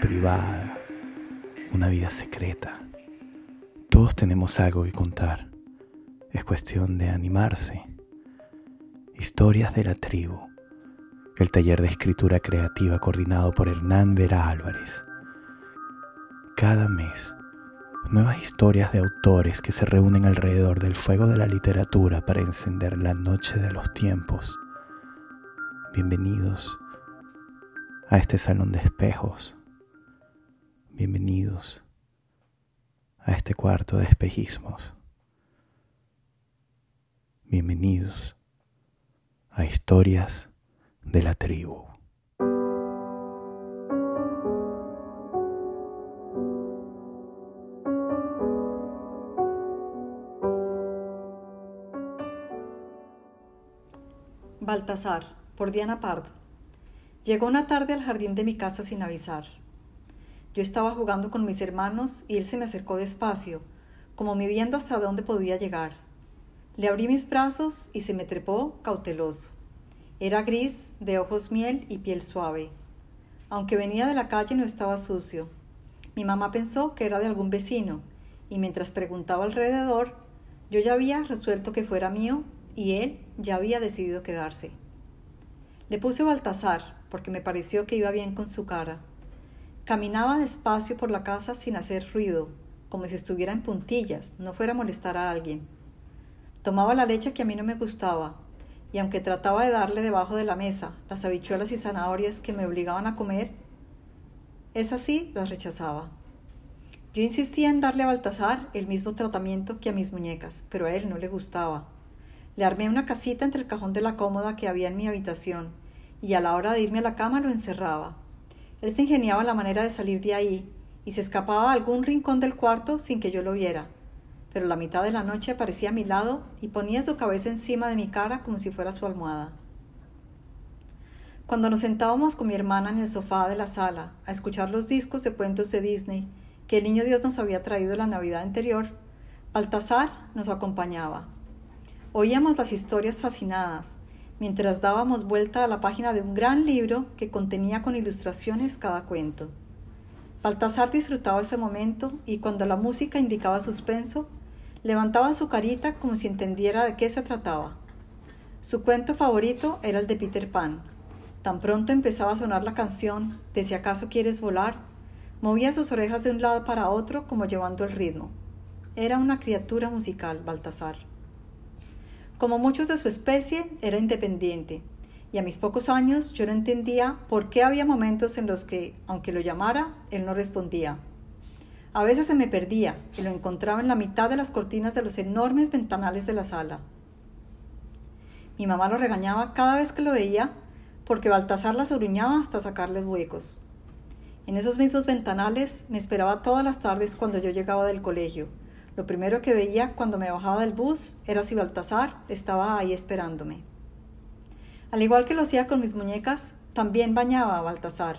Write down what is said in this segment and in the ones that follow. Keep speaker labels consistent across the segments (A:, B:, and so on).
A: privada, una vida secreta. Todos tenemos algo que contar. Es cuestión de animarse. Historias de la tribu. El taller de escritura creativa coordinado por Hernán Vera Álvarez. Cada mes, nuevas historias de autores que se reúnen alrededor del fuego de la literatura para encender la noche de los tiempos. Bienvenidos a este salón de espejos. Bienvenidos a este cuarto de espejismos. Bienvenidos a historias de la tribu.
B: Baltasar, por Diana Pardo. Llegó una tarde al jardín de mi casa sin avisar. Yo estaba jugando con mis hermanos y él se me acercó despacio, como midiendo hasta dónde podía llegar. Le abrí mis brazos y se me trepó cauteloso. Era gris, de ojos miel y piel suave. Aunque venía de la calle no estaba sucio. Mi mamá pensó que era de algún vecino, y mientras preguntaba alrededor, yo ya había resuelto que fuera mío y él ya había decidido quedarse. Le puse Baltasar porque me pareció que iba bien con su cara. Caminaba despacio por la casa sin hacer ruido, como si estuviera en puntillas, no fuera a molestar a alguien. Tomaba la leche que a mí no me gustaba, y aunque trataba de darle debajo de la mesa las habichuelas y zanahorias que me obligaban a comer, es así las rechazaba. Yo insistía en darle a Baltasar el mismo tratamiento que a mis muñecas, pero a él no le gustaba. Le armé una casita entre el cajón de la cómoda que había en mi habitación, y a la hora de irme a la cama lo encerraba. Él se ingeniaba la manera de salir de ahí, y se escapaba a algún rincón del cuarto sin que yo lo viera. Pero la mitad de la noche aparecía a mi lado y ponía su cabeza encima de mi cara como si fuera su almohada. Cuando nos sentábamos con mi hermana en el sofá de la sala a escuchar los discos de cuentos de Disney que el niño Dios nos había traído la Navidad anterior, Baltasar nos acompañaba. Oíamos las historias fascinadas, mientras dábamos vuelta a la página de un gran libro que contenía con ilustraciones cada cuento. Baltasar disfrutaba ese momento y cuando la música indicaba suspenso, levantaba su carita como si entendiera de qué se trataba. Su cuento favorito era el de Peter Pan. Tan pronto empezaba a sonar la canción de Si acaso quieres volar, movía sus orejas de un lado para otro como llevando el ritmo. Era una criatura musical, Baltasar. Como muchos de su especie, era independiente, y a mis pocos años yo no entendía por qué había momentos en los que, aunque lo llamara, él no respondía. A veces se me perdía y lo encontraba en la mitad de las cortinas de los enormes ventanales de la sala. Mi mamá lo regañaba cada vez que lo veía porque Baltasar las oruñaba hasta sacarle huecos. En esos mismos ventanales me esperaba todas las tardes cuando yo llegaba del colegio lo primero que veía cuando me bajaba del bus era si Baltasar estaba ahí esperándome. Al igual que lo hacía con mis muñecas, también bañaba a Baltasar.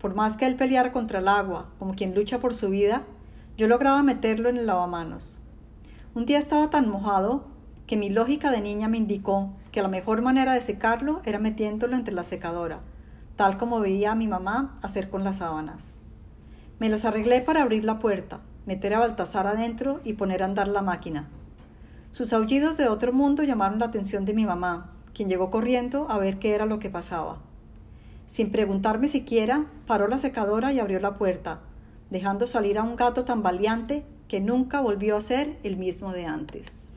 B: Por más que él peleara contra el agua, como quien lucha por su vida, yo lograba meterlo en el lavamanos. Un día estaba tan mojado que mi lógica de niña me indicó que la mejor manera de secarlo era metiéndolo entre la secadora, tal como veía a mi mamá hacer con las sábanas. Me las arreglé para abrir la puerta, meter a Baltasar adentro y poner a andar la máquina. Sus aullidos de otro mundo llamaron la atención de mi mamá, quien llegó corriendo a ver qué era lo que pasaba. Sin preguntarme siquiera, paró la secadora y abrió la puerta, dejando salir a un gato tan valiente que nunca volvió a ser el mismo de antes.